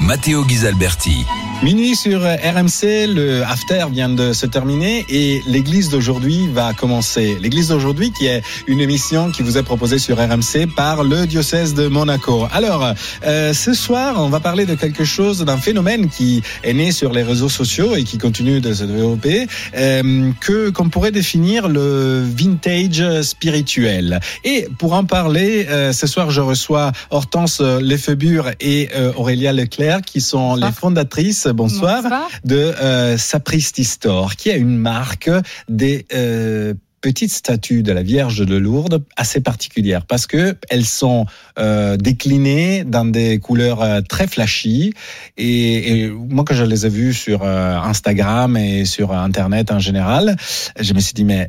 Matteo Ghisalberti. Minuit sur RMC, le after vient de se terminer et l'église d'aujourd'hui va commencer. L'église d'aujourd'hui qui est une émission qui vous est proposée sur RMC par le diocèse de Monaco. Alors, euh, ce soir, on va parler de quelque chose, d'un phénomène qui est né sur les réseaux sociaux et qui continue de se développer, euh, que qu'on pourrait définir le vintage spirituel. Et pour en parler, euh, ce soir, je reçois Hortense Lefebure et Aurélia Leclerc qui sont les fondatrices bonsoir, de euh, Sapristi Store, qui a une marque des euh, petites statues de la Vierge de Lourdes assez particulières parce que elles sont euh, déclinées dans des couleurs euh, très flashy. Et, et, moi que je les ai vues sur euh, Instagram et sur Internet en général, je me suis dit mais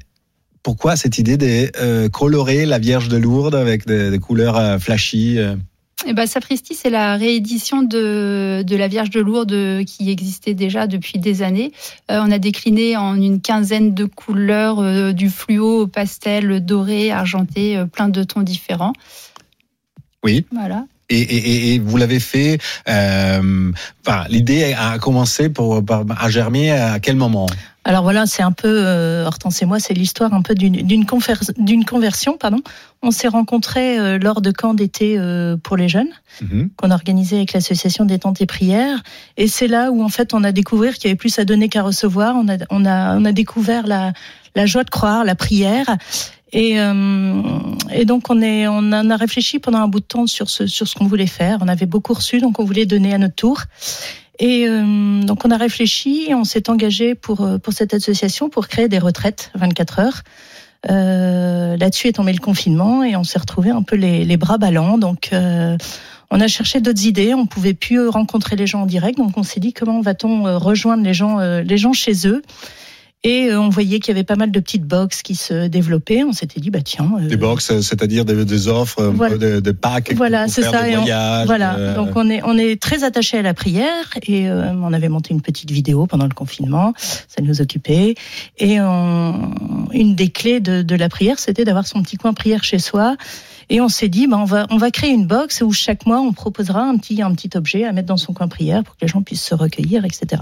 pourquoi cette idée de colorer la Vierge de Lourdes avec des, des couleurs flashy eh ben, Sapristi, c'est la réédition de, de la Vierge de Lourdes qui existait déjà depuis des années. Euh, on a décliné en une quinzaine de couleurs, euh, du fluo au pastel, doré, argenté, euh, plein de tons différents. Oui. Voilà. Et, et, et, vous l'avez fait. Euh, enfin, l'idée a commencé pour, à germer à quel moment? Alors voilà, c'est un peu euh, Hortense et moi, c'est l'histoire un peu d'une conversion, pardon. On s'est rencontrés euh, lors de camps d'été euh, pour les jeunes mm -hmm. qu'on a organisé avec l'association des Tentes et Prières, et c'est là où en fait on a découvert qu'il y avait plus à donner qu'à recevoir. On a on a on a découvert la la joie de croire, la prière. Et, euh, et, donc on, est, on en a réfléchi pendant un bout de temps sur ce, sur ce qu'on voulait faire. On avait beaucoup reçu, donc on voulait donner à notre tour. Et euh, donc on a réfléchi on s'est engagé pour, pour cette association pour créer des retraites 24 heures. Euh, Là-dessus est tombé le confinement et on s'est retrouvé un peu les, les bras ballants. Donc euh, on a cherché d'autres idées. On pouvait plus rencontrer les gens en direct, donc on s'est dit comment va-t-on rejoindre les gens, les gens chez eux? Et on voyait qu'il y avait pas mal de petites box qui se développaient. On s'était dit, bah tiens. Euh... Des box, c'est-à-dire des, des, offres, voilà. de, de packs. Voilà, c'est ça. Des voyages, voilà. Euh... Donc on est on est très attaché à la prière et euh, on avait monté une petite vidéo pendant le confinement. Ça nous occupait. Et on, une des clés de, de la prière, c'était d'avoir son petit coin prière chez soi. Et on s'est dit, bah, on va, on va créer une box où chaque mois on proposera un petit, un petit objet à mettre dans son coin prière pour que les gens puissent se recueillir, etc.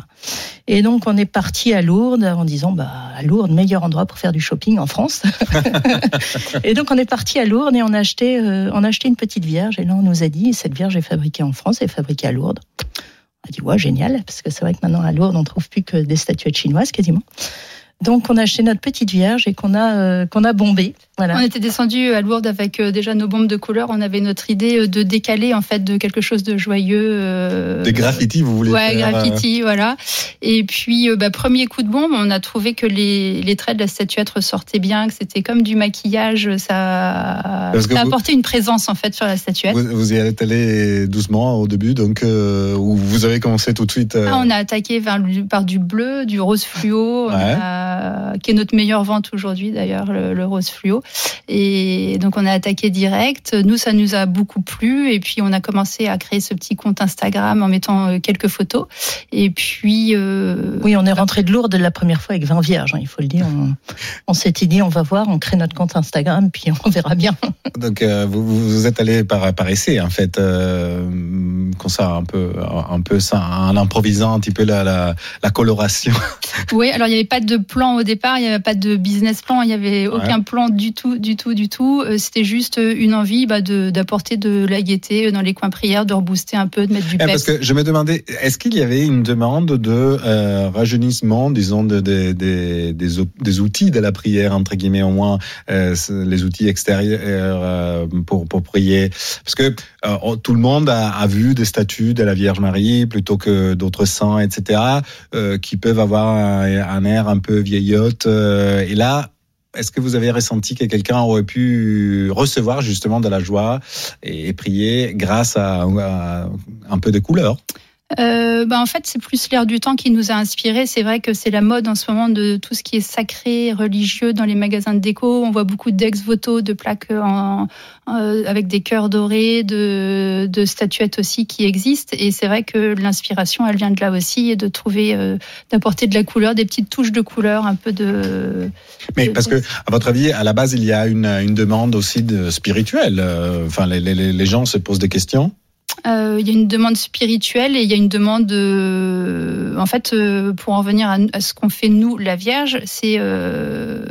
Et donc on est parti à Lourdes en disant, bah, à Lourdes, meilleur endroit pour faire du shopping en France. et donc on est parti à Lourdes et on a acheté, euh, on a acheté une petite vierge. Et là on nous a dit, cette vierge est fabriquée en France, est fabriquée à Lourdes. On a dit, ouais, génial, parce que c'est vrai que maintenant à Lourdes on trouve plus que des statuettes chinoises quasiment. Donc on a acheté notre petite vierge et qu'on a euh, qu'on a bombé. Voilà. On était descendu à Lourdes avec euh, déjà nos bombes de couleur. On avait notre idée euh, de décaler en fait de quelque chose de joyeux. Euh... Des graffitis, vous voulez Ouais, faire, graffiti, voilà. Et puis bah, premier coup de bombe, on a trouvé que les, les traits de la statuette ressortaient bien, que c'était comme du maquillage. Ça, ça a apporté une présence en fait sur la statuette. Vous, vous y êtes allé doucement au début, donc euh, ou vous avez commencé tout de suite. Ah, on a attaqué par, par du bleu, du rose fluo. Ouais. On a qui est notre meilleure vente aujourd'hui d'ailleurs, le, le, rose fluo. Et donc on a attaqué direct. Nous, ça nous a beaucoup plu. Et puis on a commencé à créer ce petit compte Instagram en mettant quelques photos. Et puis euh... oui, on est rentré de Lourdes la première fois avec 20 vierges. Hein, il faut le dire. On, on s'était dit, on va voir, on crée notre compte Instagram, puis on verra bien. Donc euh, vous, vous êtes allé par, par essai en fait, euh, comme ça, un peu, un peu ça, en improvisant un petit peu la, la, la coloration. Oui, alors il n'y avait pas de plan au départ, il n'y avait pas de business plan, il n'y avait aucun ouais. plan du tout, du tout, du tout. C'était juste une envie bah, d'apporter de, de, la gaieté dans les coins prières, de rebooster un peu, de mettre du peps. Parce que je me demandais, est-ce qu'il y avait une demande de euh, rajeunissement, disons, de, de, de, des, des outils de la prière, entre guillemets, au moins euh, les outils extérieurs euh, pour, pour prier? Parce que euh, tout le monde a, a, vu des statues de la Vierge Marie plutôt que d'autres saints, etc., euh, qui peuvent avoir un, un air un peu Euh, et là, est-ce que vous avez ressenti que quelqu'un aurait pu recevoir justement de la joie et, prier grâce à, à un peu de couleur? Euh, bah en fait, c'est plus l'air du temps qui nous a inspiré. C'est vrai que c'est la mode en ce moment de tout ce qui est sacré, religieux dans les magasins de déco. On voit beaucoup d'ex-voto, de plaques en, euh, avec des cœurs dorés, de, de, statuettes aussi qui existent. Et c'est vrai que l'inspiration, elle vient de là aussi, et de trouver, euh, d'apporter de la couleur, des petites touches de couleur, un peu de. Mais parce que, à votre avis, à la base, il y a une, une demande aussi de spirituelle. Euh, enfin, les, les, les gens se posent des questions. Euh, il y a une demande spirituelle et il y a une demande, de, en fait, euh, pour en venir à, ce qu'on fait nous, la Vierge, c'est euh,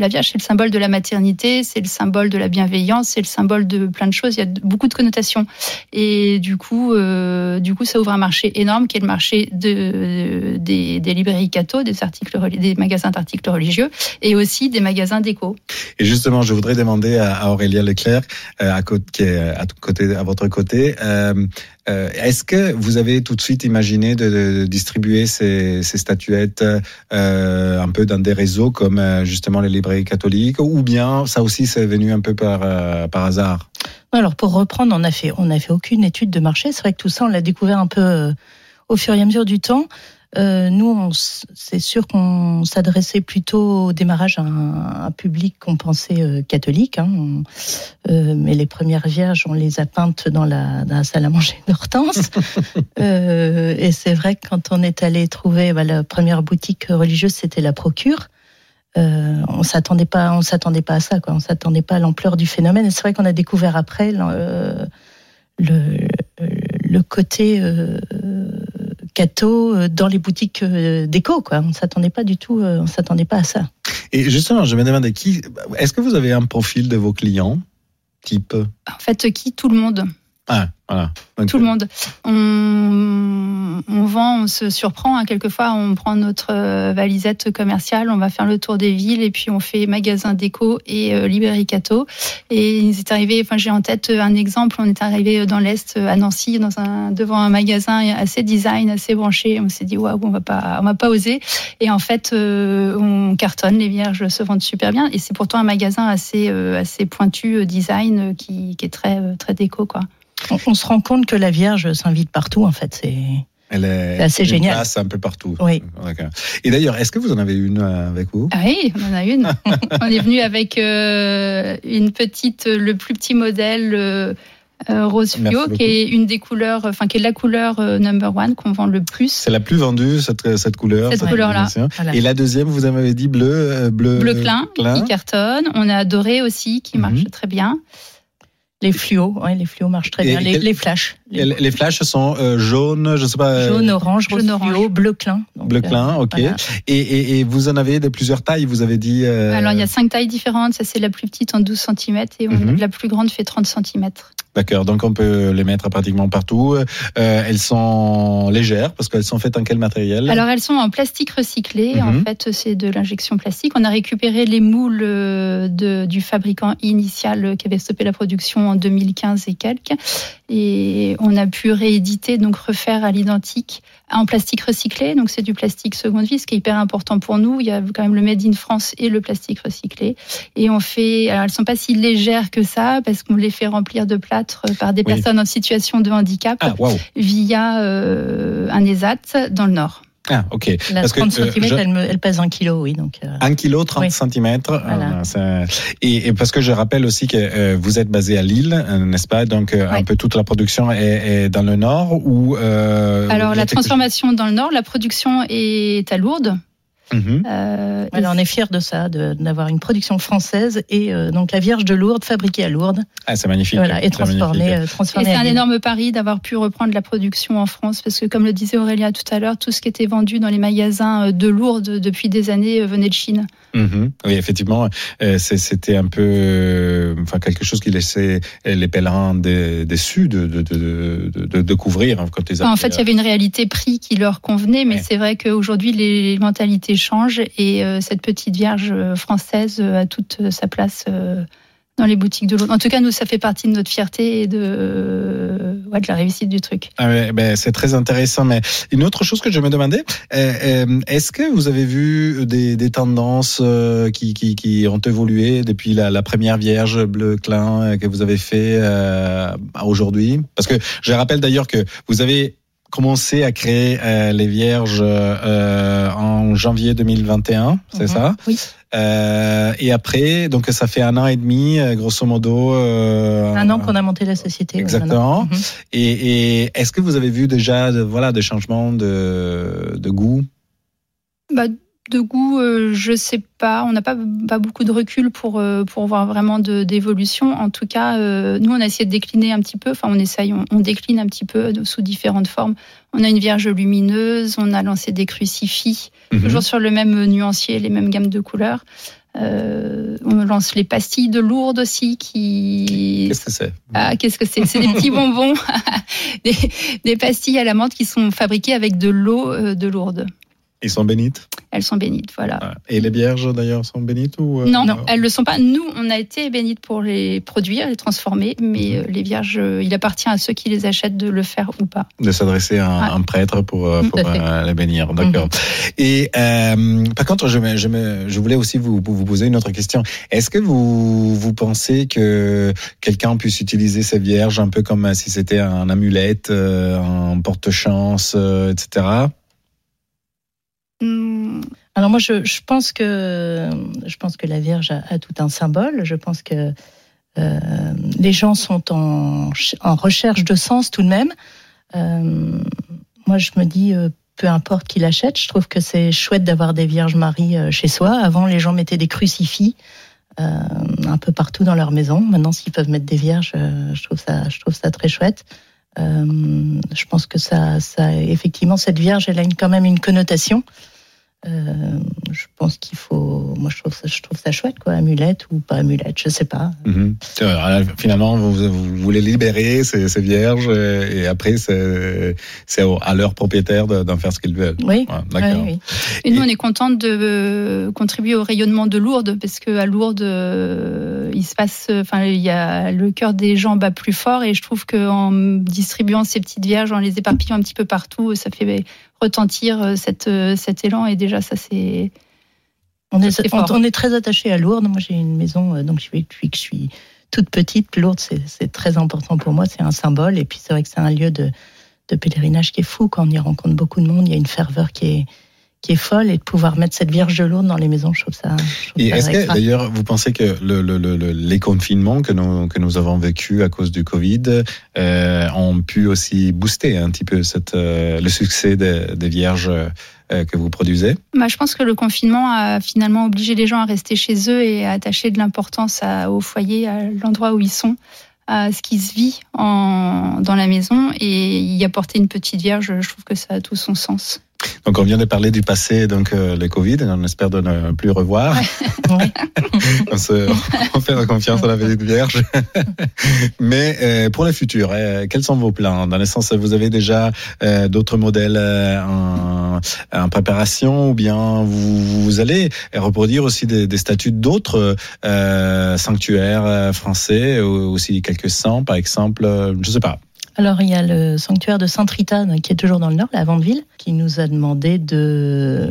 la Vierge, c'est le symbole de la maternité, c'est le symbole de la bienveillance, c'est le symbole de plein de choses. Il y a beaucoup de connotations. Et du coup, euh, du coup, ça ouvre un marché énorme qui est le marché de, des, librairies catho, des, articles, des magasins d'articles religieux et aussi des magasins d'éco. Et justement, je voudrais demander à Aurélia Leclerc, euh, à, qui est à, côté, votre côté, euh, est-ce que vous avez tout de suite imaginé de, distribuer ces, statuettes euh, un peu dans des réseaux comme justement les librairies catholiques, ou bien ça aussi c'est venu un peu par, par hasard? Alors pour reprendre, on a fait on a fait aucune étude de marché. C'est vrai que tout ça on l'a découvert un peu au fur et à mesure du temps. Euh, nous, c'est sûr qu'on s'adressait plutôt au démarrage à un, public qu'on pensait euh, catholique. Hein. Euh, mais les premières vierges, on les a peintes dans la, dans la salle à manger d'Hortense. Euh, et c'est vrai que quand on est allé trouver bah, la première boutique religieuse, c'était la Procure. Euh, on s'attendait pas, on s'attendait pas à ça, quoi. On s'attendait pas à l'ampleur du phénomène. Et c'est vrai qu'on a découvert après le, le, le côté Cato euh, dans les boutiques euh, déco. Quoi. On s'attendait pas du tout, euh, on s'attendait pas à ça. Et justement, je me demandais qui. Est-ce que vous avez un profil de vos clients type? En fait, qui? Tout le monde. Ah, voilà. Tout le monde. On, on, vend, on se surprend. Hein. Quelquefois, on prend notre euh, valisette commerciale, on va faire le tour des villes et puis on fait magasin déco et euh, librairie Cato. Et il est arrivé, enfin, j'ai en tête un exemple. On est arrivé dans l'est, à Nancy, dans un, devant un magasin assez design, assez branché. On s'est dit, waouh, on va pas, on va pas oser. Et en fait, euh, on cartonne. Les vierges se vendent super bien. Et c'est pourtant un magasin assez, assez pointu design qui, qui est très, très déco, quoi. On, se rend compte que la Vierge s'invite partout, en fait. C'est. Elle est, assez génial. Place un peu partout. Oui. Et d'ailleurs, est-ce que vous en avez une euh, avec vous? Ah Oui, on en a une. on est venu avec euh, une petite, le plus petit modèle. Euh, rose fluo, qui est une des couleurs, enfin qui est la couleur number one qu'on vend le plus. C'est la plus vendue cette, cette couleur. Cette, couleur-là. Et la deuxième, vous en avez dit bleu, bleu. Bleu clin, qui cartonne. On a doré aussi, qui mhm. marche très bien. Les fluos, ouais, les fluos marchent très bien. Les, les, flashs. Les, les, flashs sont euh, jaunes, je sais pas. Euh, Jaune, orange, jaune, orange. Fluo, bleu clin. bleu clin, euh, ok. Et, et, et, vous en avez de plusieurs tailles, vous avez dit. Euh... Alors il y a cinq tailles différentes. Ça c'est la plus petite en 12 cm et mhm. la plus grande fait 30 cm. D'accord, donc on peut les mettre pratiquement partout. Euh, elles sont légères parce qu'elles sont faites en quel matériel? Alors elles sont en plastique recyclé. En mhm. fait, c'est de l'injection plastique. On a récupéré les moules de, du fabricant initial qui avait stoppé la production en 2015 et quelques. Et on a pu rééditer, donc refaire à l'identique en plastique recyclé. Donc c'est du plastique seconde vie, ce qui est hyper important pour nous. Il y a quand même le Made in France et le plastique recyclé. Et on fait, alors elles sont pas si légères que ça parce qu'on les fait remplir de plâtre par des personnes en situation de handicap ah, via euh, un ESAT dans le Nord. Ah, ok. La Parce 30 cm, euh, elle, pèse 1 kg, oui. Donc, euh... 1 kg, 30 oui. cm. Voilà. Euh, et, et, parce que je rappelle aussi que euh, vous êtes basé à Lille, euh, n'est-ce pas? Donc, un peu toute la production est, est dans le nord ou Alors, la transformation dans le nord, la production est à Lourdes. Euh, on est fiers de ça, d'avoir une production française et euh, donc la Vierge de Lourdes fabriquée à Lourdes. Ah, c'est magnifique. Voilà, et transformée. Euh, c'est un énorme pari d'avoir pu reprendre la production en France parce que, comme le disait Aurélia tout à l'heure, tout ce qui était vendu dans les magasins de Lourdes depuis des années venait de Chine. Mhm. Oui, effectivement, c'était un peu, enfin quelque chose qui laissait les pèlerins déçus de, de, de, de, de couvrir hein, quand ils En fait, il y avait une réalité prix qui leur convenait, mais c'est vrai qu'aujourd'hui les mentalités change et euh, cette petite Vierge française euh, a toute sa place euh, dans les boutiques de l'eau. En tout cas, nous, ça fait partie de notre fierté et de de la réussite du truc. Ah ben, c'est très intéressant. Mais une autre chose que je me demandais, est-ce que vous avez vu des, tendances qui, qui, ont évolué depuis la, première Vierge bleu clin que vous avez fait euh, aujourd'hui? Parce que je rappelle d'ailleurs que vous avez commencé à créer euh, les Vierges euh, en janvier 2021, c'est mhm. ça? Oui. Euh, et après, donc ça fait un an et demi, euh, grosso modo. Euh, un an qu'on a monté la société. Exactement. Mhm. Et, et est-ce que vous avez vu déjà, voilà, des changements de, de goût? Bah, de goût, euh, je sais pas. On n'a pas, pas beaucoup de recul pour, euh, pour voir vraiment d'évolution. En tout cas, euh, nous, on a essayé de décliner un petit peu. Enfin, on essaye, on, décline un petit peu sous différentes formes. On a une Vierge lumineuse, on a lancé des crucifix, mhm. toujours sur le même nuancier, les mêmes gammes de couleurs. on lance les pastilles de Lourdes aussi qui. Qu'est-ce que c'est? Ah, qu'est-ce que c'est? C'est des petits bonbons, des, des, pastilles à la menthe qui sont fabriquées avec de l'eau de Lourdes. Ils sont bénites Elles sont bénites, voilà. Et les vierges d'ailleurs sont bénites ou euh, non, non, elles ne le sont pas. Nous, on a été bénites pour les produire, les transformer, mais euh, les vierges, euh, il appartient à ceux qui les achètent de le faire ou pas. De s'adresser à un, prêtre pour, pour les bénir, d'accord. Mhm. Et par contre, je, je, je voulais aussi vous, vous poser une autre question. Est-ce que vous, vous pensez que quelqu'un puisse utiliser ces vierges un peu comme si c'était un amulette, un porte-chance, etc. Alors moi, je, je, pense que je pense que la Vierge a, tout un symbole. Je pense que euh, les gens sont en, recherche de sens tout de même. Euh, moi, je me dis, euh, peu importe qui l'achète, je trouve que c'est chouette d'avoir des Vierges Marie euh, chez soi. Avant, les gens mettaient des crucifix euh, un peu partout dans leur maison. Maintenant, s'ils peuvent mettre des Vierges, je trouve ça, je trouve ça très chouette. je pense que ça, ça, effectivement, cette Vierge, elle a quand même une connotation. Euh, je pense qu'il faut. Moi, je trouve ça, je trouve ça chouette, quoi. Amulette ou pas amulette, je sais pas. Mhm. finalement, vous, vous, voulez libérer ces, ces vierges et, après, c'est à leur propriétaire d'en faire ce qu'ils veulent. Oui. d'accord. Et nous, on est contente de contribuer au rayonnement de Lourdes parce que à Lourdes, euh, il se passe. Enfin, il y a le cœur des gens bat plus fort et je trouve qu'en distribuant ces petites vierges, en les éparpillant un petit peu partout, ça fait retentir euh, cette, euh, cet élan. Et déjà, ça, c'est. On est, on, est très attaché à Lourdes. Moi, j'ai une maison, euh, donc depuis que je suis toute petite. Lourdes, c'est très important pour moi. C'est un symbole. Et puis, c'est vrai que c'est un lieu de, de pèlerinage qui est fou. Quand on y rencontre beaucoup de monde, il y a une ferveur qui est, qui est folle et de pouvoir mettre cette Vierge de Lourdes dans les maisons, je trouve ça. et est-ce que d'ailleurs vous pensez que le, le, le, les confinements que nous, que nous avons vécu à cause du Covid euh, ont pu aussi booster un petit peu cette, euh, le succès des, des Vierges euh, que vous produisez? Bah, Je pense que le confinement a finalement obligé les gens à rester chez eux et à attacher de l'importance au foyer, à l'endroit où ils sont à ce qui se vit en, dans la maison et y apporter une petite vierge, je trouve que ça a tout son sens. Donc on vient de parler du passé, donc euh, le Covid, on espère de ne plus revoir. on, se, on fait confiance à la Vierge Vierge. Mais euh, pour le futur, euh, quels sont vos plans? Dans le sens, vous avez déjà euh, d'autres modèles euh, en, en, préparation, ou bien vous, vous allez reproduire aussi des, des statuts d'autres sanctuaires français, ou aussi quelques cents, par exemple. je sais pas. Alors, il y a le sanctuaire de Sainte-Rita, qui est toujours dans le nord, la Vendeville, qui nous a demandé de,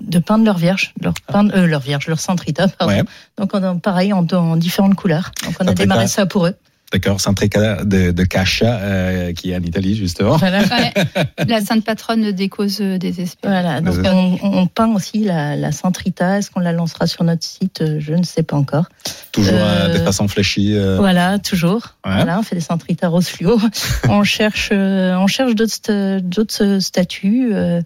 de peindre leur vierge, leur, peindre, euh, leur vierge, leur Sainte-Rita, pardon. Donc, on pareil, en, en, différentes couleurs. Donc, on a démarré ça pour eux. D'accord, Saint-Tréca de, de Cacha, euh, qui est en Italie, justement. Voilà. la sainte patronne des causes des espèces. Voilà, donc on, on, peint aussi la, la Sainte Rita. Est-ce qu'on la lancera sur notre site? Je ne sais pas encore. Toujours euh, de façon fléchie. Euh... Voilà, toujours. Voilà, on fait des Sainte Rita rose fluo. on cherche, euh, on cherche d'autres, d'autres statues. Euh,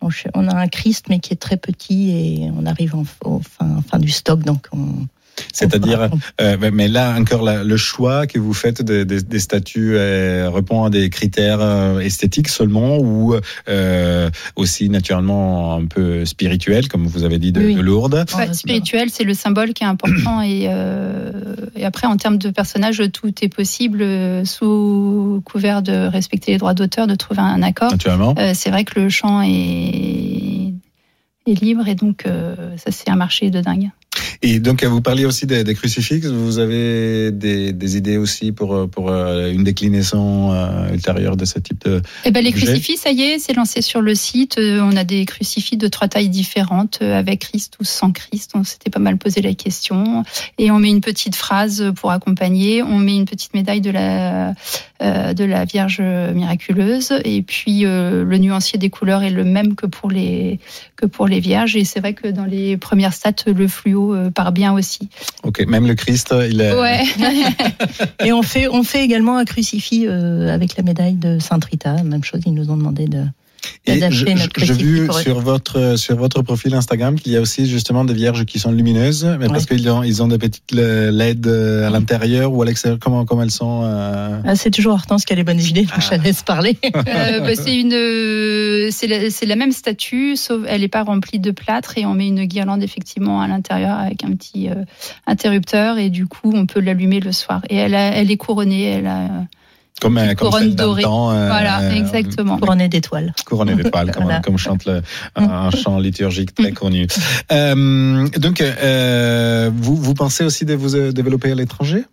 on, on, a un Christ, mais qui est très petit et on arrive en, au fin, fin du stock, donc on c'est-à-dire, euh, mais là encore, le choix que vous faites des, des, des statuts euh, répond à des critères euh, esthétiques seulement ou euh, aussi naturellement un peu spirituel, comme vous avez dit de, Lourdes? spirituel, c'est le symbole qui est important et, euh, et, après en termes de personnages, tout est possible sous couvert de respecter les droits d'auteur, de trouver un accord. Naturellement. c'est vrai que le chant est, est libre et donc ça c'est un marché de dingue. Et donc, vous parliez aussi des, des crucifixes. Vous avez des, des, idées aussi pour, pour euh, une déclinaison euh, ultérieure de ce type de. Eh ben, les crucifix, ça y est, c'est lancé sur le site. Euh, on a des crucifix de trois tailles différentes, avec Christ ou sans Christ. On s'était pas mal posé la question. Et on met une petite phrase pour accompagner. On met une petite médaille de la, de la Vierge miraculeuse. Et puis, le nuancier des couleurs est le même que pour les, que pour les Vierges. Et c'est vrai que dans les premières stats, le fluo part bien aussi. Ok, même le Christ, il est. Ouais. Et on fait, on fait également un crucifix euh, avec la médaille de Sainte Rita. Même chose, ils nous ont demandé de. J'ai vu sur votre sur votre profil Instagram qu'il y a aussi justement des vierges qui sont lumineuses, mais parce qu'ils ont ils ont des petites LED à l'intérieur ou à l'extérieur. Comment comment elles sont euh... ah, C'est toujours Hortense qui a les bonnes idées. Donc ah. je laisse parler. euh, bah, c'est une c'est la, la, même statue, sauf elle n'est pas remplie de plâtre et on met une guirlande effectivement à l'intérieur avec un petit euh, interrupteur et du coup on peut l'allumer le soir. Et elle a, elle est couronnée. Elle a comme, comme couronne dorée. Temps, euh, voilà, exactement. Couronnée d'étoiles. Couronnée d'étoiles, comme, voilà. comme, chante le, un chant liturgique très connu. Euh, donc, euh, vous, vous pensez aussi de vous euh, développer à l'étranger?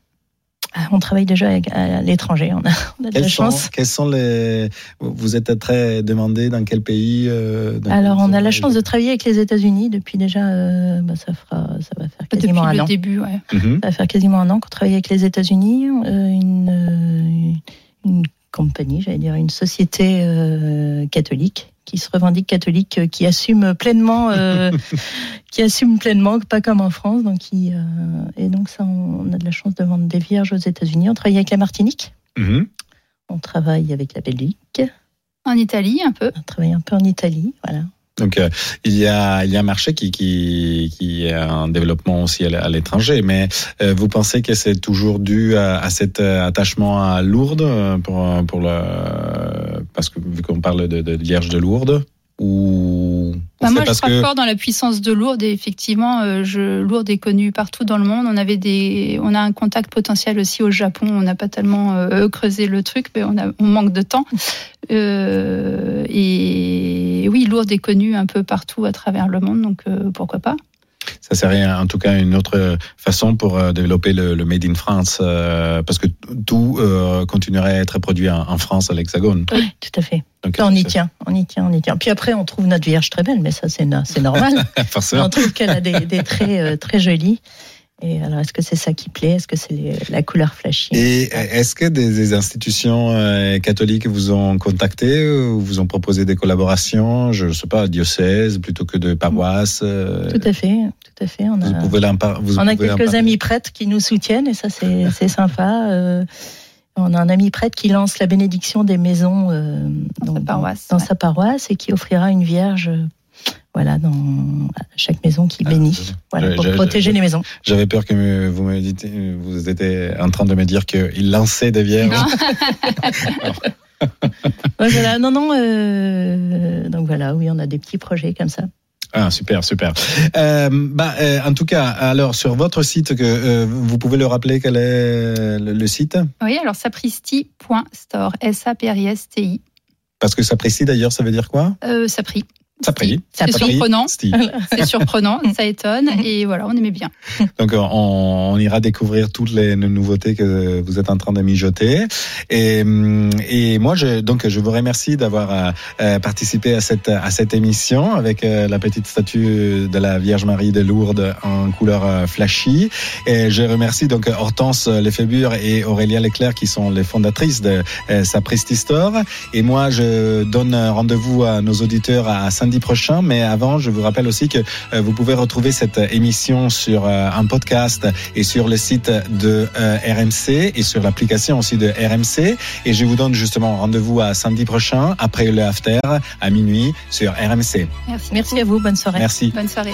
On travaille déjà à l'étranger, on a, on a de quels la sont, chance. Quels sont les Vous êtes très demandé dans quel pays euh, dans Alors, on a la chance de travailler avec les États-Unis depuis déjà. Euh, bah, ça fera, ça va faire quasiment depuis un le an. début, ouais. Mm -hmm. Ça va faire quasiment un an qu'on travaille avec les États-Unis. Euh, une, une compagnie, j'allais dire une société euh, catholique qui se revendique catholique, euh, qui assume pleinement, euh, qui assume pleinement, pas comme en France. Donc, qui, euh, et donc ça, on a de la chance de vendre des vierges aux États-Unis. On travaille avec la Martinique. Mm -hmm. On travaille avec la Belgique. En Italie, un peu. On travaille un peu en Italie, voilà. Donc euh, il y a il y a un marché qui qui qui est en développement aussi à l'étranger, mais euh, vous pensez que c'est toujours dû à, à, cet attachement à Lourdes pour pour le parce que vu qu'on parle de, de Vierge de Lourdes ou bah moi, je crois que... fort dans la puissance de Lourdes et effectivement, euh, je, Lourdes est connue partout dans le monde. On avait des, on a un contact potentiel aussi au Japon. On n'a pas tellement euh, creusé le truc, mais on, a, on manque de temps. Euh, et oui, Lourdes est connue un peu partout à travers le monde, donc euh, pourquoi pas ça serait en tout cas une autre façon pour développer le, le Made in France, euh, parce que tout euh, continuerait à être produit en, en France, à l'Hexagone. Oui, tout à fait. Donc, on y tient, on y tient, on y tient. Puis après, on trouve notre Vierge très belle, mais ça, c'est normal. Forcément. On trouve qu'elle a des, des traits euh, très jolis. Et alors, est-ce que c'est ça qui plaît? Est-ce que c'est la couleur flashy? Et est-ce que des, des institutions euh, catholiques vous ont contacté ou vous ont proposé des collaborations? Je ne sais pas, diocèse plutôt que de paroisse euh... Tout à fait, tout à fait. On a, vous pouvez vous on a pouvez quelques amis prêtres qui nous soutiennent et ça, c'est sympa. Euh, on a un ami prêtre qui lance la bénédiction des maisons euh, dans, dans, sa paroisse, dans ouais. sa paroisse et qui offrira une vierge voilà, dans chaque maison qui bénit, Ah, voilà, j'ai- pour protéger les maisons. J'avais peur que vous me dites, vous étiez en train de me dire qu'il lançait des vierges. Ouais, voilà, non, non, euh, donc voilà, oui, on a des petits projets comme ça. Ah super super. Euh, bah euh, en tout cas alors sur votre site que euh, vous pouvez le rappeler quel est le, le site? Oui, alors sapristi.store, S-A-P-R-I-S-T-I. parce que ça précise d'ailleurs ça veut dire quoi? Euh, ça prie. Ça. C'est surprenant. C'est surprenant, ça étonne, et voilà, on aimait bien. Donc on, on ira découvrir toutes les nouveautés que vous êtes en train de mijoter. Et, hum, et moi je donc je vous remercie d'avoir euh, euh, participé à cette à cette émission avec euh, la petite statue de la Vierge Marie de Lourdes en couleur euh, flashy. Et je remercie donc Hortense Lefébure et Aurélia Leclerc qui sont les fondatrices de euh, Sapristi Store. Et moi je donne rendez-vous à nos auditeurs à samedi prochain. Mais avant je vous rappelle aussi que euh, vous pouvez retrouver cette émission sur euh, un podcast et sur le site de euh, RMC et sur l'application aussi de RMC. Et je vous donne justement rendez-vous à samedi prochain après le after à minuit sur RMC. Merci. Merci à vous, bonne soirée. Merci. Bonne soirée.